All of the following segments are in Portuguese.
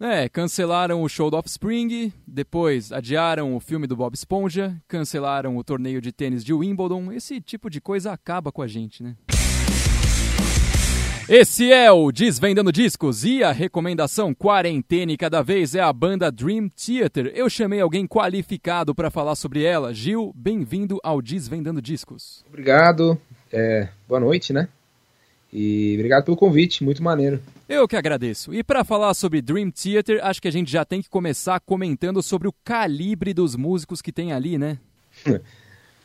É, cancelaram o show do Offspring, depois adiaram o filme do Bob Esponja, cancelaram o torneio de tênis de Wimbledon. Esse tipo de coisa acaba com a gente, né? Esse é o Desvendando Discos e a recomendação quarentena cada vez é a banda Dream Theater. Eu chamei alguém qualificado para falar sobre ela. Gil, bem-vindo ao Desvendando Discos. Obrigado. É, boa noite, né? E obrigado pelo convite, muito maneiro. Eu que agradeço. E para falar sobre Dream Theater, acho que a gente já tem que começar comentando sobre o calibre dos músicos que tem ali, né?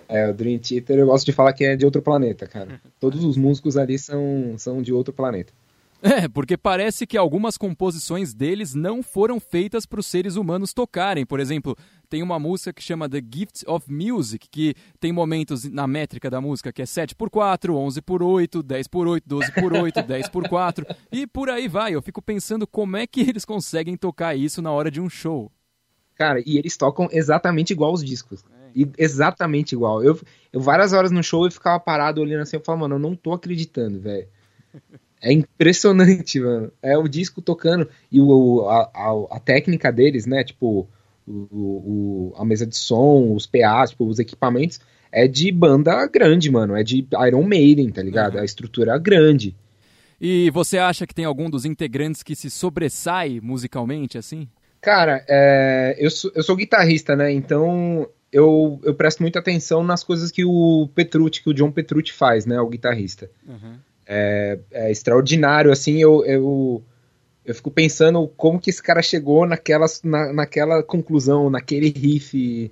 É, o Dream Theater eu gosto de falar que é de outro planeta, cara. Todos os músicos ali são, são de outro planeta. É, porque parece que algumas composições deles não foram feitas para os seres humanos tocarem. Por exemplo, tem uma música que chama The Gift of Music, que tem momentos na métrica da música que é 7 por 4, 11 por 8, 10 por 8, 12 por 8, 10 por 4 e por aí vai. Eu fico pensando como é que eles conseguem tocar isso na hora de um show. Cara, e eles tocam exatamente igual os discos. E exatamente igual. Eu, eu várias horas no show eu ficava parado olhando assim, eu falava, mano, eu não tô acreditando, velho. É impressionante, mano. É o disco tocando e o, a, a, a técnica deles, né? Tipo, o, o, a mesa de som, os PAs, tipo, os equipamentos, é de banda grande, mano. É de Iron Maiden, tá ligado? Uhum. A estrutura grande. E você acha que tem algum dos integrantes que se sobressai musicalmente, assim? Cara, é, eu, sou, eu sou guitarrista, né? Então eu, eu presto muita atenção nas coisas que o Petrucci, que o John Petrucci faz, né? O guitarrista. Uhum é, é extraordinário, assim, eu, eu, eu fico pensando como que esse cara chegou naquela, na, naquela conclusão, naquele riff,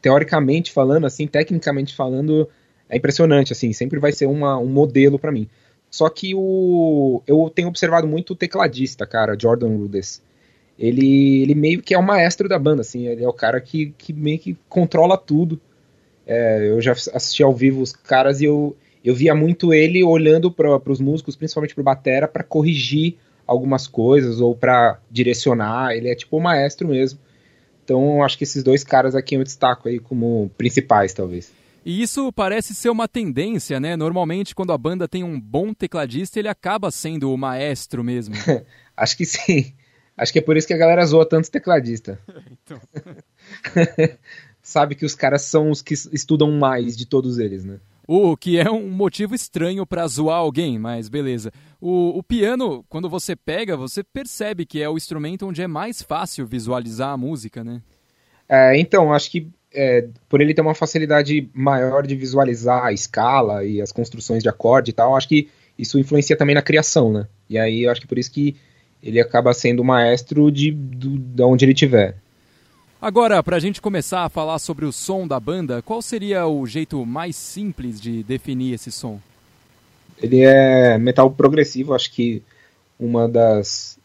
teoricamente falando, assim, tecnicamente falando, é impressionante, assim, sempre vai ser uma, um modelo para mim. Só que o, eu tenho observado muito o tecladista, cara, Jordan Rudess. Ele, ele meio que é o maestro da banda, assim, ele é o cara que, que meio que controla tudo. É, eu já assisti ao vivo os caras e eu, eu via muito ele olhando para os músicos, principalmente para o batera, para corrigir algumas coisas ou para direcionar. Ele é tipo o maestro mesmo. Então, acho que esses dois caras aqui eu destaco aí como principais, talvez. E isso parece ser uma tendência, né? Normalmente, quando a banda tem um bom tecladista, ele acaba sendo o maestro mesmo. acho que sim. Acho que é por isso que a galera zoa tanto tecladista. então. Sabe que os caras são os que estudam mais de todos eles, né? O que é um motivo estranho para zoar alguém, mas beleza. O, o, piano, quando você pega, você percebe que é o instrumento onde é mais fácil visualizar a música, né? É, então, acho que é, por ele ter uma facilidade maior de visualizar a escala e as construções de acorde e tal, acho que isso influencia também na criação, né? E aí eu acho que por isso que ele acaba sendo o maestro de, do, de onde ele estiver. Agora, para a gente começar a falar sobre o som da banda, qual seria o jeito mais simples de definir esse som? Ele é metal progressivo, acho que uma das,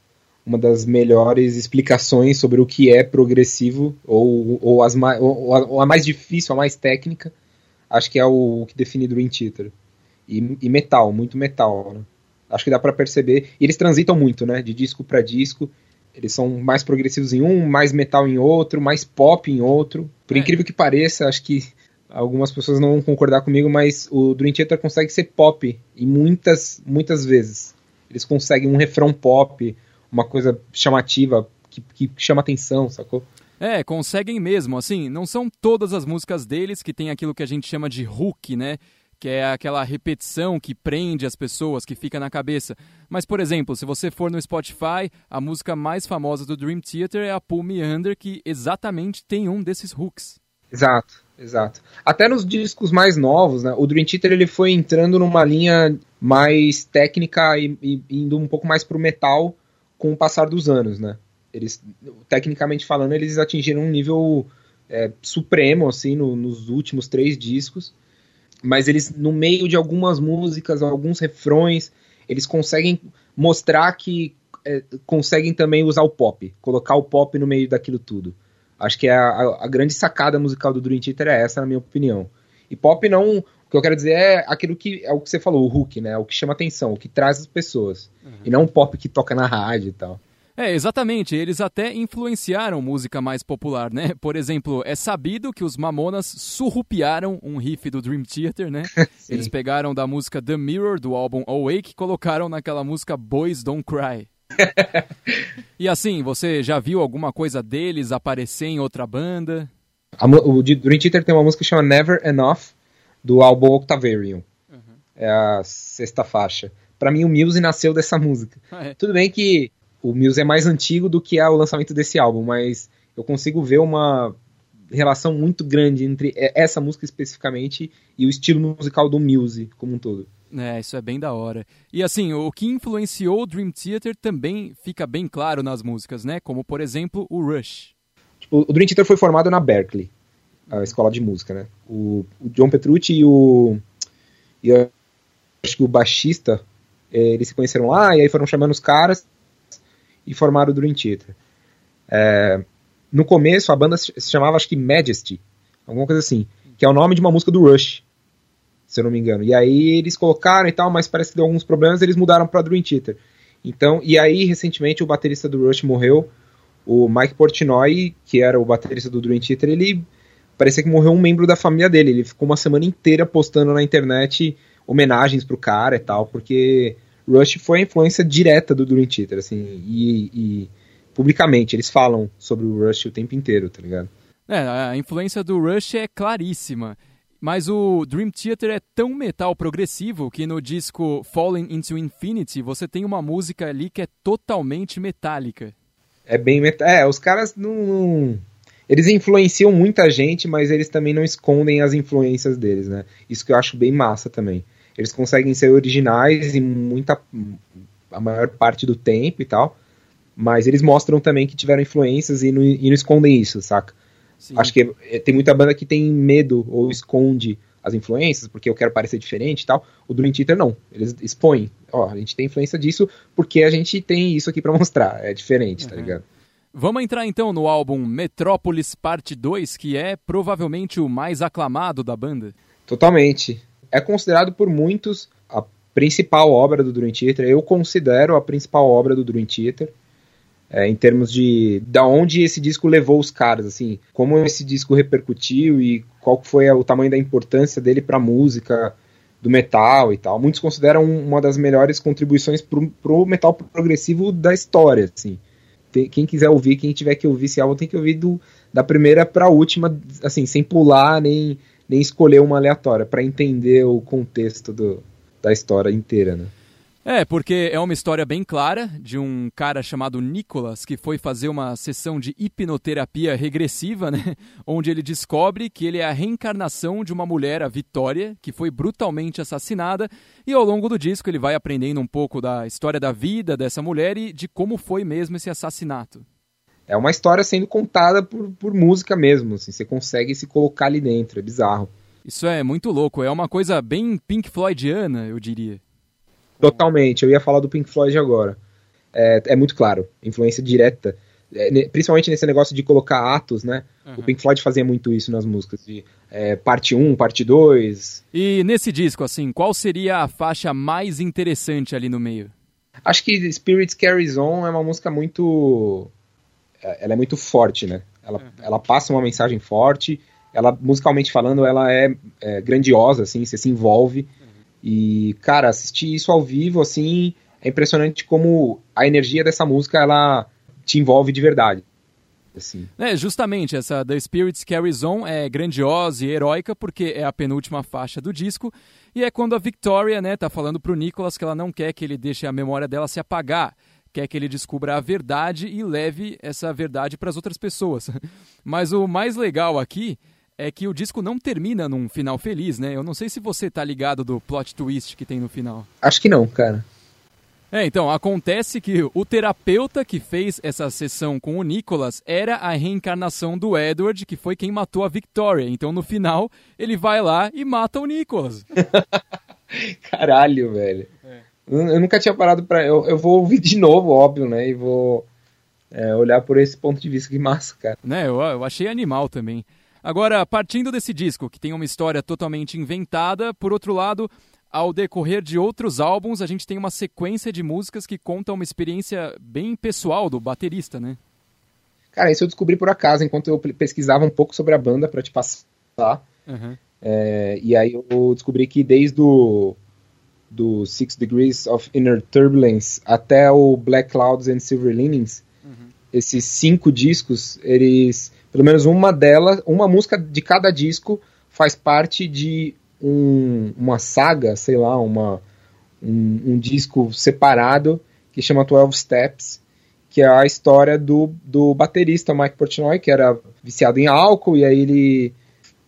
uma das melhores explicações sobre o que é progressivo, ou, ou, as ou, ou a mais difícil, a mais técnica, acho que é o, o que define Dream Theater. E, e metal, muito metal. Né? Acho que dá para perceber. E eles transitam muito, né? De disco para disco. Eles são mais progressivos em um, mais metal em outro, mais pop em outro. Por é. incrível que pareça, acho que algumas pessoas não vão concordar comigo, mas o Dream Theater consegue ser pop em muitas, muitas vezes. Eles conseguem um refrão pop, uma coisa chamativa, que, que chama atenção, sacou? É, conseguem mesmo. Assim, não são todas as músicas deles que tem aquilo que a gente chama de hook, né? Que é aquela repetição que prende as pessoas, que fica na cabeça. Mas, por exemplo, se você for no Spotify, a música mais famosa do Dream Theater é a Pull Me Under, que exatamente tem um desses hooks. Exato, exato. Até nos discos mais novos, né, o Dream Theater ele foi entrando numa linha mais técnica e, e indo um pouco mais pro metal com o passar dos anos, né? Eles, tecnicamente falando, eles atingiram um nível é, supremo, assim, no, nos últimos três discos mas eles, no meio de algumas músicas, alguns refrões, eles conseguem mostrar que é, conseguem também usar o pop, colocar o pop no meio daquilo tudo. Acho que é a, a, a, grande sacada musical do Dream Theater é essa, na minha opinião. E pop não. O que eu quero dizer é aquilo que é o que você falou, o hook, né? O que chama atenção, o que traz as pessoas. Uhum. E não um pop que toca na rádio e tal. É, exatamente. Eles até influenciaram música mais popular, né? Por exemplo, é sabido que os Mamonas surrupiaram um riff do Dream Theater, né? Eles pegaram da música The Mirror, do álbum Awake, e colocaram naquela música Boys Don't Cry. e assim, você já viu alguma coisa deles aparecer em outra banda? A, o Dream Theater tem uma música que chama Never Enough, do álbum Octavarium. Uhum. É a sexta faixa. Para mim, o Muse nasceu dessa música. Ah, é. Tudo bem que o Muse é mais antigo do que é o lançamento desse álbum, mas eu consigo ver uma relação muito grande entre essa música especificamente e o estilo musical do Muse como um todo. É, isso é bem da hora. E assim, o que influenciou o Dream Theater também fica bem claro nas músicas, né? Como, por exemplo, o Rush. Tipo, o Dream Theater foi formado na Berkeley, a escola de música, né? O, o John Petrucci e o... E eu acho que o baixista, eh, eles se conheceram lá, e aí foram chamando os caras e formaram o Dream Theater. É, no começo, a banda se chamava, acho que Majesty, alguma coisa assim, que é o nome de uma música do Rush se eu não me engano. E aí eles colocaram e tal, mas parece que deu alguns problemas, eles mudaram para Dream Theater. Então, e aí recentemente o baterista do Rush morreu, o Mike Portnoy, que era o baterista do Dream Theater, ele parecia que morreu um membro da família dele. Ele ficou uma semana inteira postando na internet homenagens pro cara e tal, porque Rush foi a influência direta do Dream Theater, assim, e, e publicamente eles falam sobre o Rush o tempo inteiro, tá ligado? É, a influência do Rush é claríssima. Mas o Dream Theater é tão metal progressivo que no disco Falling into Infinity você tem uma música ali que é totalmente metálica. É bem metal. É, os caras não. Eles influenciam muita gente, mas eles também não escondem as influências deles, né? Isso que eu acho bem massa também. Eles conseguem ser originais em muita. a maior parte do tempo e tal. Mas eles mostram também que tiveram influências e não, e não escondem isso, saca? Sim. Acho que é, tem muita banda que tem medo ou esconde as influências, porque eu quero parecer diferente e tal. O Dream Theater não, eles expõem. Ó, a gente tem influência disso porque a gente tem isso aqui para mostrar, é diferente, tá uhum. tá ligado? Vamos entrar então no álbum Metrópolis Parte 2, que é provavelmente o mais aclamado da banda. Totalmente. É considerado por muitos a principal obra do Dream Theater. Eu considero a principal obra do Dream Theater é, em termos de da onde esse disco levou os caras, assim, como esse disco repercutiu e qual foi o tamanho da importância dele para a música do metal e tal. Muitos consideram uma das melhores contribuições pro, pro metal progressivo da história, assim. Tem, quem quiser ouvir, quem tiver que ouvir esse álbum tem que ouvir do, da primeira para a última, assim, sem pular nem nem escolher uma aleatória para entender o contexto do, da história inteira, né? É, porque é uma história bem clara de um cara chamado Nicholas que foi fazer uma sessão de hipnoterapia regressiva, né? Onde ele descobre que ele é a reencarnação de uma mulher, a Vitória, que foi brutalmente assassinada. E ao longo do disco ele vai aprendendo um pouco da história da vida dessa mulher e de como foi mesmo esse assassinato. É uma história sendo contada por, por música mesmo, assim, você consegue se colocar ali dentro, é bizarro. Isso é muito louco, é uma coisa bem Pink Floydiana, eu diria. Totalmente, eu ia falar do Pink Floyd agora. É, é muito claro, influência direta. É, principalmente nesse negócio de colocar atos, né? Uhum. O Pink Floyd fazia muito isso nas músicas, de é, parte 1, parte 2. E nesse disco, assim, qual seria a faixa mais interessante ali no meio? Acho que Spirits Carries On é uma música muito. Ela é muito forte, né? Ela, uhum. ela passa uma mensagem forte, ela, musicalmente falando, ela é, é grandiosa, assim, você se envolve. E, cara, assistir isso ao vivo, assim, é impressionante como a energia dessa música, ela te envolve de verdade. Assim. É, justamente, essa The Spirits Carries On é grandiosa e heróica porque é a penúltima faixa do disco e é quando a Victoria, né, tá falando pro Nicholas que ela não quer que ele deixe a memória dela se apagar, quer que ele descubra a verdade e leve essa verdade para as outras pessoas. Mas o mais legal aqui é que o disco não termina num final feliz, né? Eu não sei se você tá ligado do plot twist que tem no final. Acho que não, cara. É, então, acontece que o terapeuta que fez essa sessão com o Nicholas era a reencarnação do Edward, que foi quem matou a Victoria. Então, no final, ele vai lá e mata o Nicholas. Caralho, velho. Eu nunca tinha parado pra. Eu, eu vou ouvir de novo, óbvio, né? E vou é, olhar por esse ponto de vista. Que massa, cara. Né, eu, eu achei animal também. Agora, partindo desse disco, que tem uma história totalmente inventada, por outro lado, ao decorrer de outros álbuns, a gente tem uma sequência de músicas que contam uma experiência bem pessoal do baterista, né? Cara, isso eu descobri por acaso, enquanto eu pesquisava um pouco sobre a banda para te passar. Uhum. É, e aí eu descobri que desde o do Six Degrees of Inner Turbulence até o Black Clouds and Silver Linings, uhum. esses cinco discos, eles, pelo menos uma delas, uma música de cada disco faz parte de um, uma saga, sei lá, uma, um, um, disco separado que chama 12 Steps, que é a história do, do baterista Mike Portnoy, que era viciado em álcool, e aí ele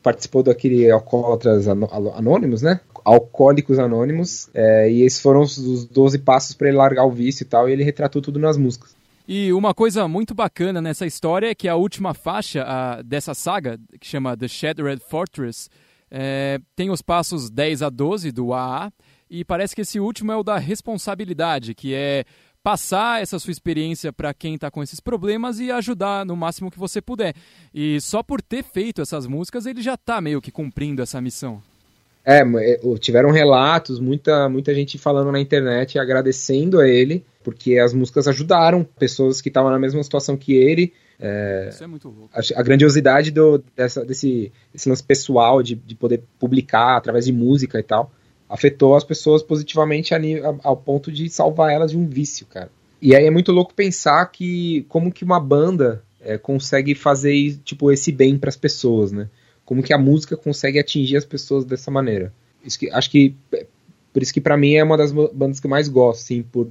participou daquele Alcoólatras Anônimos, né? Alcoólicos Anônimos, é, e esses foram os 12 passos para ele largar o vício e tal, e ele retratou tudo nas músicas. E uma coisa muito bacana nessa história é que a última faixa a, dessa saga, que chama The Shattered Fortress, é, tem os passos 10 a 12 do AA, e parece que esse último é o da responsabilidade, que é passar essa sua experiência para quem está com esses problemas e ajudar no máximo que você puder. E só por ter feito essas músicas, ele já está meio que cumprindo essa missão. É, é tiveram relatos, muita, muita gente falando na internet, agradecendo a ele, porque as músicas ajudaram pessoas que estavam na mesma situação que ele. É, Isso é muito louco. A, a grandiosidade do, dessa, desse, desse lance pessoal, de, de poder publicar através de música e tal, afetou as pessoas positivamente ao ponto de salvar elas de um vício, cara. E aí é muito louco pensar que como que uma banda é, consegue fazer tipo esse bem para as pessoas, né? Como que a música consegue atingir as pessoas dessa maneira. Que, acho que por isso que para mim é uma das bandas que eu mais gosto, assim, por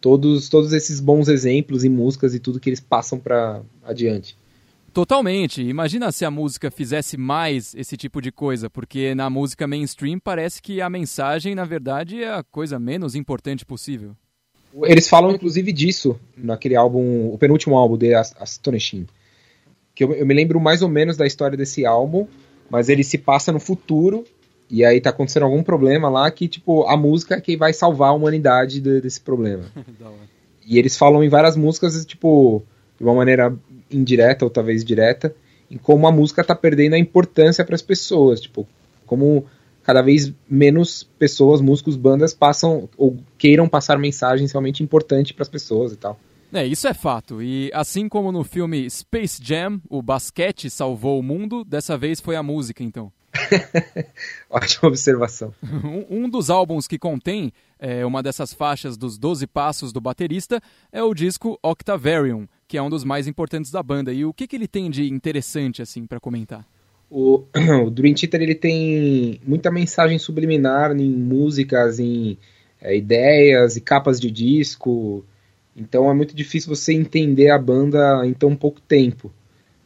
todos todos esses bons exemplos e músicas e tudo que eles passam para adiante. Totalmente. Imagina se a música fizesse mais esse tipo de coisa, porque na música mainstream parece que a mensagem, na verdade, é a coisa menos importante possível. Eles falam inclusive disso naquele álbum, o penúltimo álbum de Astonishing que eu, eu, me lembro mais ou menos da história desse álbum, mas ele se passa no futuro, e aí tá acontecendo algum problema lá que, tipo, a música é que vai salvar a humanidade de, desse problema. e eles falam em várias músicas, tipo, de uma maneira indireta ou talvez direta, em como a música tá perdendo a importância para as pessoas, tipo, como cada vez menos pessoas, músicos, bandas passam ou queiram passar mensagens realmente importantes para as pessoas e tal. É, isso é fato. E assim como no filme Space Jam, o basquete salvou o mundo, dessa vez foi a música, então. Ótima observação. um, um, dos álbuns que contém é, uma dessas faixas dos 12 passos do baterista é o disco Octavarium, que é um dos mais importantes da banda. E o que, que ele tem de interessante, assim, para comentar? O, o, Dream Theater ele tem muita mensagem subliminar em músicas, em é, ideias e capas de disco. Então é muito difícil você entender a banda em tão pouco tempo.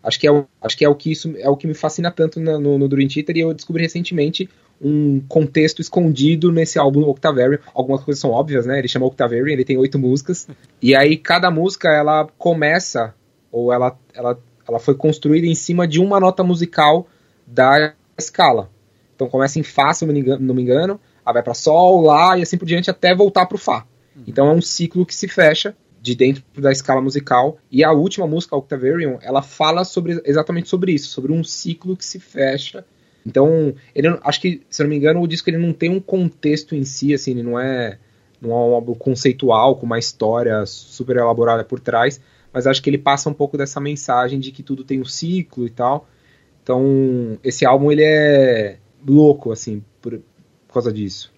Acho que é, o, acho que é o que isso é o que me fascina tanto no, no, no Dream Theater e eu descobri recentemente um contexto escondido nesse álbum Octavarium. Algumas coisas são óbvias, né? Ele chama Octavarium, ele tem oito músicas. E aí cada música ela começa, ou ela, ela, ela foi construída em cima de uma nota musical da escala. Então começa em Fá, se eu não me engano, não me engano aí vai para Sol, Lá e assim por diante até voltar para o Fá. Então é um ciclo que se fecha de dentro da escala musical. E a última música, Octavarium, ela fala sobre, exatamente sobre isso, sobre um ciclo que se fecha. Então, ele, acho que, se eu não me engano, o disco ele não tem um contexto em si, assim, ele não é, não é um álbum conceitual, com uma história super elaborada por trás, mas acho que ele passa um pouco dessa mensagem de que tudo tem um ciclo e tal. Então, esse álbum, ele é louco, assim, por, por causa disso.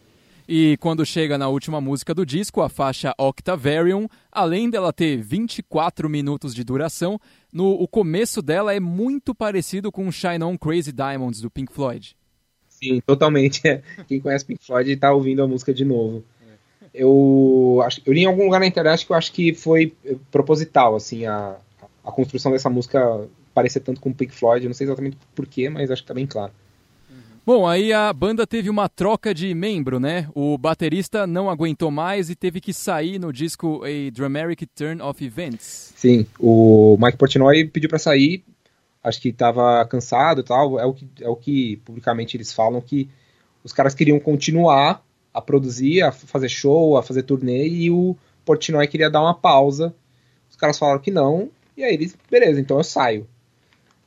E quando chega na última música do disco, a faixa Octavarium, além dela ter 24 minutos de duração, no, o começo dela é muito parecido com Shine On Crazy Diamonds do Pink Floyd. Sim, totalmente. Quem conhece Pink Floyd está ouvindo a música de novo. Eu, acho, eu li em algum lugar na internet que eu acho que foi proposital, assim, a, a construção dessa música parecer tanto com Pink Floyd. Eu não sei exatamente porquê, mas acho que está bem claro. Bom, aí a banda teve uma troca de membro, né? O baterista não aguentou mais e teve que sair no disco A Dramatic Turn of Events. Sim, o Mike Portnoy pediu para sair, acho que estava cansado e tal. É o, que, é o que publicamente eles falam que os caras queriam continuar a produzir, a fazer show, a fazer turnê e o Portnoy queria dar uma pausa. Os caras falaram que não, e aí eles, beleza, então eu saio.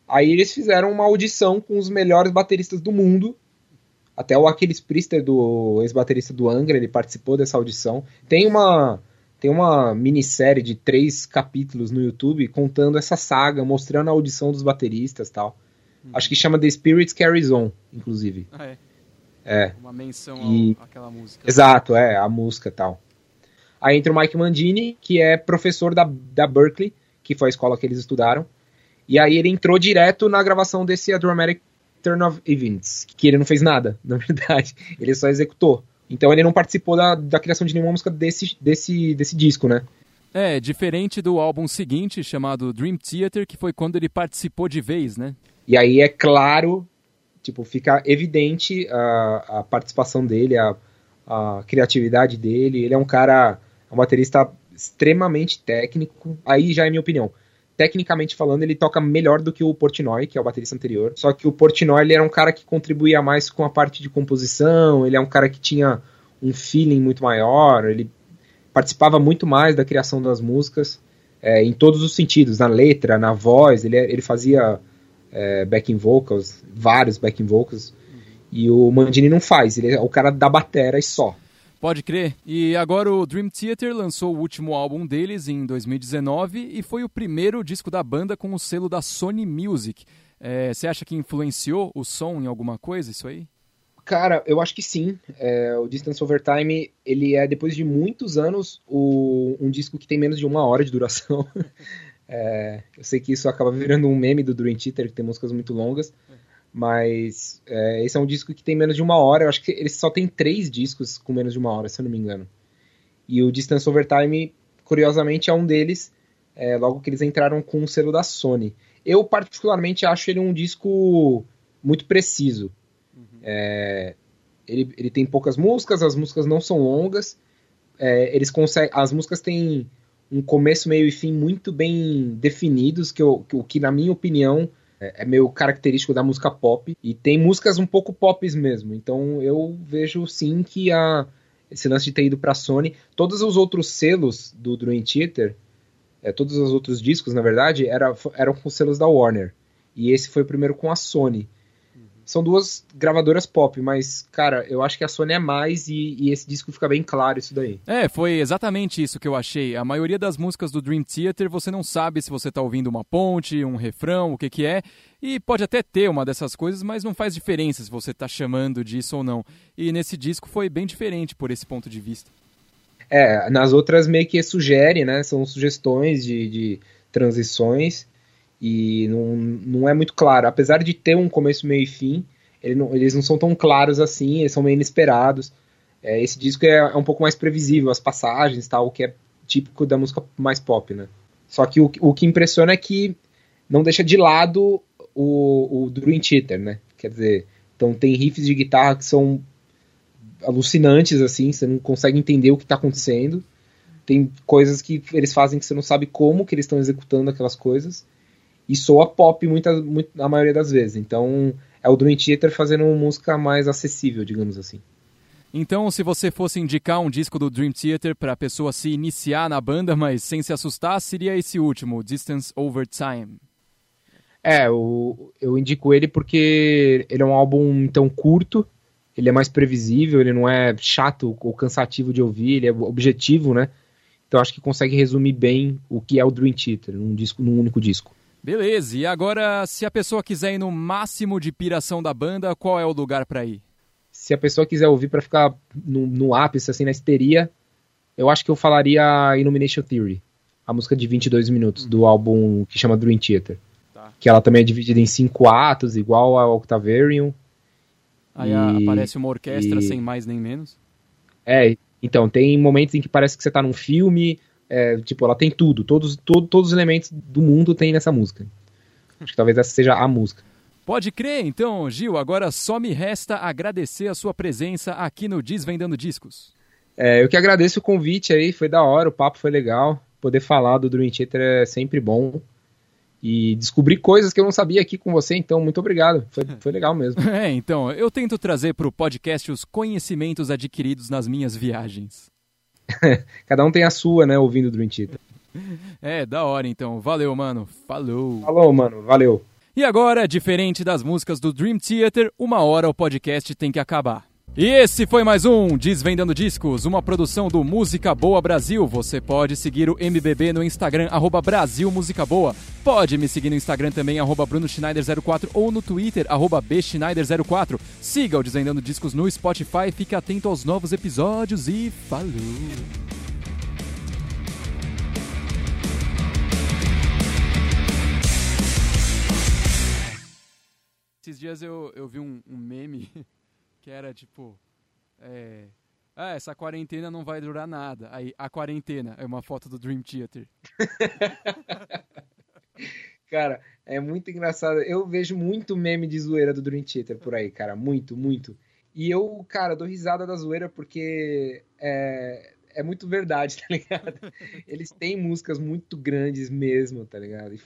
Aí eles fizeram uma audição com os melhores bateristas do mundo. Até o Aquiles Priester, do ex-baterista do Angra, ele participou dessa audição. Tem uma tem uma minissérie de três capítulos no YouTube contando essa saga, mostrando a audição dos bateristas tal. Uhum. Acho que chama The Spirits Carries On, inclusive. Ah, é. É. Uma menção e... àquela música. Exato, é, a música e tal. Aí entra o Mike Mandini, que é professor da, da Berkeley, que foi a escola que eles estudaram. E aí ele entrou direto na gravação desse A Dramatic Turn of Events, que ele não fez nada, na verdade. Ele só executou. Então ele não participou da, da criação de nenhuma música desse, desse, desse disco, né? É, diferente do álbum seguinte, chamado Dream Theater, que foi quando ele participou de vez, né? E aí é claro, tipo, fica evidente a, a participação dele, a, a criatividade dele. Ele é um cara, um baterista extremamente técnico. Aí já é minha opinião. Tecnicamente falando, ele toca melhor do que o Portnoy, que é o baterista anterior. Só que o Portnoy ele era um cara que contribuía mais com a parte de composição, ele é um cara que tinha um feeling muito maior, ele participava muito mais da criação das músicas, é, em todos os sentidos, na letra, na voz, ele, ele fazia é, backing vocals, vários backing vocals, uhum. e o Mandini não faz, ele é o cara da batera e só. Pode crer. E agora o Dream Theater lançou o último álbum deles em 2019 e foi o primeiro disco da banda com o selo da Sony Music. É, você acha que influenciou o som em alguma coisa, isso aí? Cara, eu acho que sim. É, o Distance Over Time, ele é, depois de muitos anos, o, um disco que tem menos de uma hora de duração. é, eu sei que isso acaba virando um meme do Dream Theater, que tem músicas muito longas. Mas é, esse é um disco que tem menos de uma hora. Eu acho que ele só tem três discos com menos de uma hora, se eu não me engano. E o Distance Over Time, curiosamente, é um deles, é, logo que eles entraram com o selo da Sony. Eu, particularmente, acho ele um disco muito preciso. É, ele, ele tem poucas músicas, as músicas não são longas. É, eles conseguem, as músicas têm um começo, meio e fim muito bem definidos, que, eu, que, que na minha opinião é, é meio característico da música pop. E tem músicas um pouco pop mesmo. Então eu vejo sim que a, esse lance de ter ido pra Sony. Todos os outros selos do Dream Theater, é, todos os outros discos, na verdade, era, eram com selos da Warner. E esse foi o primeiro com a Sony são duas gravadoras pop, mas, cara, eu acho que a Sony é mais e, e, esse disco fica bem claro isso daí. É, foi exatamente isso que eu achei. A maioria das músicas do Dream Theater você não sabe se você tá ouvindo uma ponte, um refrão, o que que é. E pode até ter uma dessas coisas, mas não faz diferença se você tá chamando disso ou não. E nesse disco foi bem diferente por esse ponto de vista. É, nas outras meio que sugere, né? São sugestões de, de transições e não, não é muito claro. Apesar de ter um começo, meio e fim, ele não, eles não são tão claros assim, eles são meio inesperados. É, esse disco é, é, um pouco mais previsível, as passagens tal, o que é típico da música mais pop, né? Só que o, o que impressiona é que não deixa de lado o, o Dream Theater, né? Quer dizer, então tem riffs de guitarra que são alucinantes, assim, você não consegue entender o que está acontecendo. Tem coisas que eles fazem que você não sabe como que eles estão executando aquelas coisas e soa pop muita, muito, a maioria das vezes. Então é o Dream Theater fazendo uma música mais acessível, digamos assim. Então, se você fosse indicar um disco do Dream Theater para a pessoa se iniciar na banda, mas sem se assustar, seria esse último, Distance Over Time. É, eu, eu indico ele porque ele é um álbum então curto, ele é mais previsível, ele não é chato ou cansativo de ouvir, ele é objetivo, né? Então acho que consegue resumir bem o que é o Dream Theater num, disco, num único disco. Beleza, e agora, se a pessoa quiser ir no máximo de piração da banda, qual é o lugar para ir? Se a pessoa quiser ouvir para ficar no, no, ápice, assim, na histeria, eu acho que eu falaria Illumination Theory, a música de 22 minutos, do álbum que chama Dream Theater. Tá. Que ela também é dividida em cinco atos, igual ao Octavarium. Aí e, aparece uma orquestra e... sem mais nem menos. É, então, tem momentos em que parece que você tá num filme, é, tipo, ela tem tudo, todos, todo, todos os elementos do mundo tem nessa música. Acho que talvez essa seja a música. Pode crer, então, Gil, agora só me resta agradecer a sua presença aqui no Desvendando Discos. É, eu que agradeço o convite aí, foi da hora, o papo foi legal. Poder falar do Dream Theater é sempre bom. E descobrir coisas que eu não sabia aqui com você, então muito obrigado. Foi, foi legal mesmo. É, então, eu tento trazer para o podcast os conhecimentos adquiridos nas minhas viagens. Cada um tem a sua, né, ouvindo o Dream Theater. É, da hora então. Valeu, mano. Falou. Falou, mano. Valeu. E agora, diferente das músicas do Dream Theater, uma hora o podcast tem que acabar. E esse foi mais um Desvendando Discos, uma produção do Música Boa Brasil. Você pode seguir o MBB no Instagram, arroba Brasil Música Boa. Pode me seguir no Instagram também, arroba Bruno Schneider04 ou no Twitter, arroba Bschneider04. Siga o Desvendando Discos no Spotify, fique atento aos novos episódios e falou! Esses dias eu, eu vi um, um meme que era tipo. É, ah, essa quarentena não vai durar nada. Aí, a quarentena é uma foto do Dream Theater. cara, é muito engraçado. Eu vejo muito meme de zoeira do Dream Theater por aí, cara. Muito, muito. E eu, cara, dou risada da zoeira porque é, é muito verdade, tá ligado? Eles têm músicas muito grandes mesmo, tá ligado? E